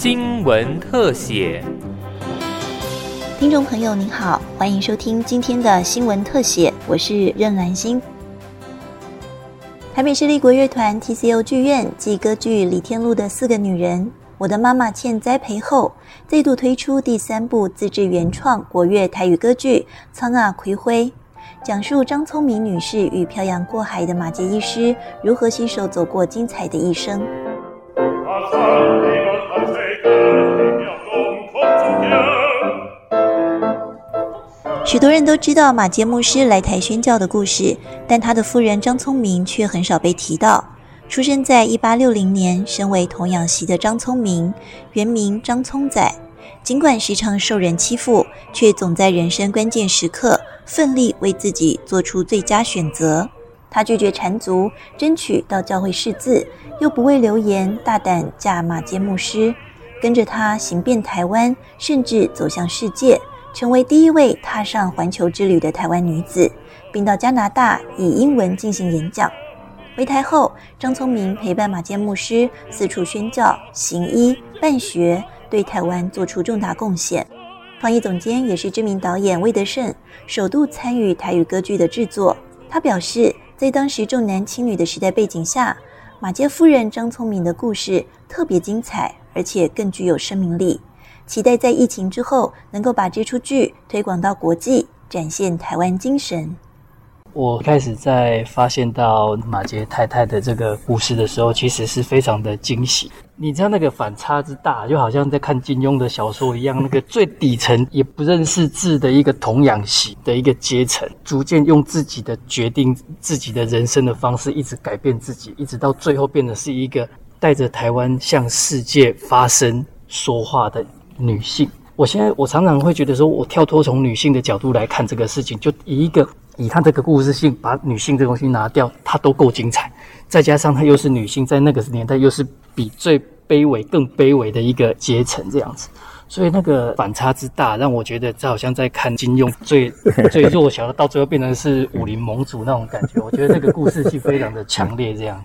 新闻特写。听众朋友您好，欢迎收听今天的新闻特写，我是任兰心。台北市立国乐团 TCO 剧院继歌剧《李天禄的四个女人》《我的妈妈欠栽培》后，再度推出第三部自制原创国乐台语歌剧《苍啊葵辉》，讲述张聪明女士与漂洋过海的马杰医师如何携手走过精彩的一生。许多人都知道马杰牧师来台宣教的故事，但他的夫人张聪明却很少被提到。出生在一八六零年，身为童养媳的张聪明，原名张聪仔，尽管时常受人欺负，却总在人生关键时刻奋力为自己做出最佳选择。他拒绝缠足，争取到教会识字，又不畏流言，大胆嫁马杰牧师，跟着他行遍台湾，甚至走向世界。成为第一位踏上环球之旅的台湾女子，并到加拿大以英文进行演讲。回台后，张聪明陪伴马坚牧师四处宣教、行医、办学，对台湾做出重大贡献。创意总监也是知名导演魏德胜，首度参与台语歌剧的制作。他表示，在当时重男轻女的时代背景下，马杰夫人张聪明的故事特别精彩，而且更具有生命力。期待在疫情之后，能够把这出剧推广到国际，展现台湾精神。我开始在发现到马杰太太的这个故事的时候，其实是非常的惊喜。你知道那个反差之大，就好像在看金庸的小说一样。那个最底层也不认识字的一个童养媳的一个阶层，逐渐用自己的决定、自己的人生的方式，一直改变自己，一直到最后变得是一个带着台湾向世界发声、说话的。女性，我现在我常常会觉得说，我跳脱从女性的角度来看这个事情，就以一个以她这个故事性，把女性这东西拿掉，她都够精彩。再加上她又是女性，在那个年代又是比最卑微更卑微的一个阶层这样子，所以那个反差之大，让我觉得这好像在看金庸最最弱小的，到最后变成是武林盟主那种感觉。我觉得这个故事性非常的强烈。这样，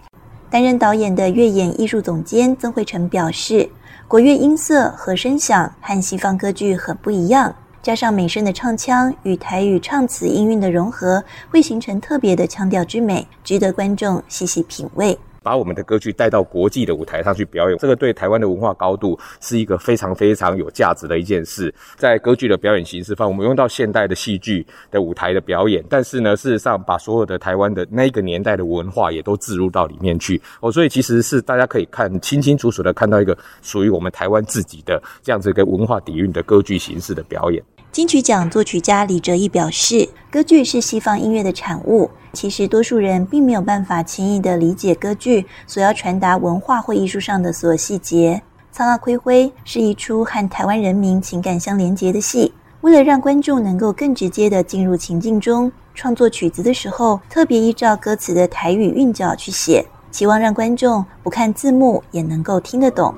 担任导演的乐演艺术总监曾慧成表示。国乐音色和声响和西方歌剧很不一样，加上美声的唱腔与台语唱词音韵的融合，会形成特别的腔调之美，值得观众细细品味。把我们的歌剧带到国际的舞台上去表演，这个对台湾的文化高度是一个非常非常有价值的一件事。在歌剧的表演形式方，我们用到现代的戏剧的舞台的表演，但是呢，事实上把所有的台湾的那个年代的文化也都置入到里面去哦，所以其实是大家可以看清清楚楚的看到一个属于我们台湾自己的这样子一个文化底蕴的歌剧形式的表演。金曲奖作曲家李哲义表示，歌剧是西方音乐的产物。其实，多数人并没有办法轻易的理解歌剧所要传达文化或艺术上的所有细节。《苍阿葵辉》是一出和台湾人民情感相连结的戏。为了让观众能够更直接的进入情境中，创作曲子的时候，特别依照歌词的台语韵脚去写，期望让观众不看字幕也能够听得懂。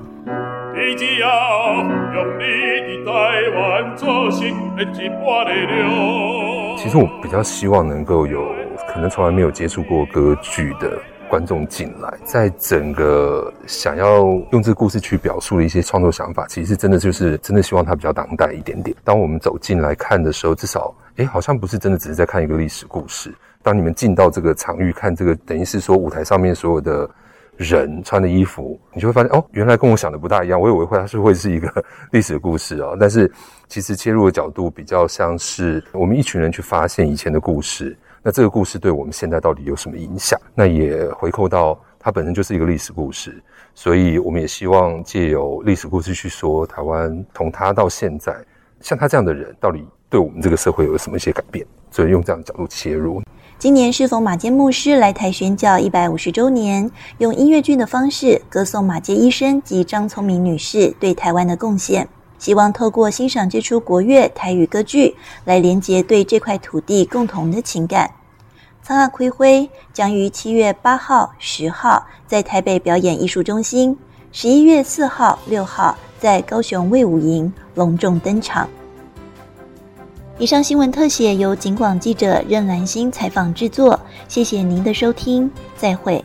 其实我比较希望能够有可能从来没有接触过歌剧的观众进来，在整个想要用这个故事去表述的一些创作想法，其实真的就是真的希望它比较当代一点点。当我们走进来看的时候，至少哎，好像不是真的只是在看一个历史故事。当你们进到这个场域看这个，等于是说舞台上面所有的。人穿的衣服，你就会发现哦，原来跟我想的不大一样。我以为会它是会是一个 历史故事哦，但是其实切入的角度比较像是我们一群人去发现以前的故事。那这个故事对我们现在到底有什么影响？那也回扣到它本身就是一个历史故事，所以我们也希望借由历史故事去说台湾从他到现在，像他这样的人，到底对我们这个社会有什么一些改变？所以用这样的角度切入。今年适逢马坚牧师来台宣教一百五十周年，用音乐剧的方式歌颂马杰医生及张聪明女士对台湾的贡献，希望透过欣赏这出国乐台语歌剧，来连接对这块土地共同的情感。苍阿葵辉将于七月八号、十号在台北表演艺术中心，十一月四号、六号在高雄卫武营隆重登场。以上新闻特写由警广记者任兰心采访制作，谢谢您的收听，再会。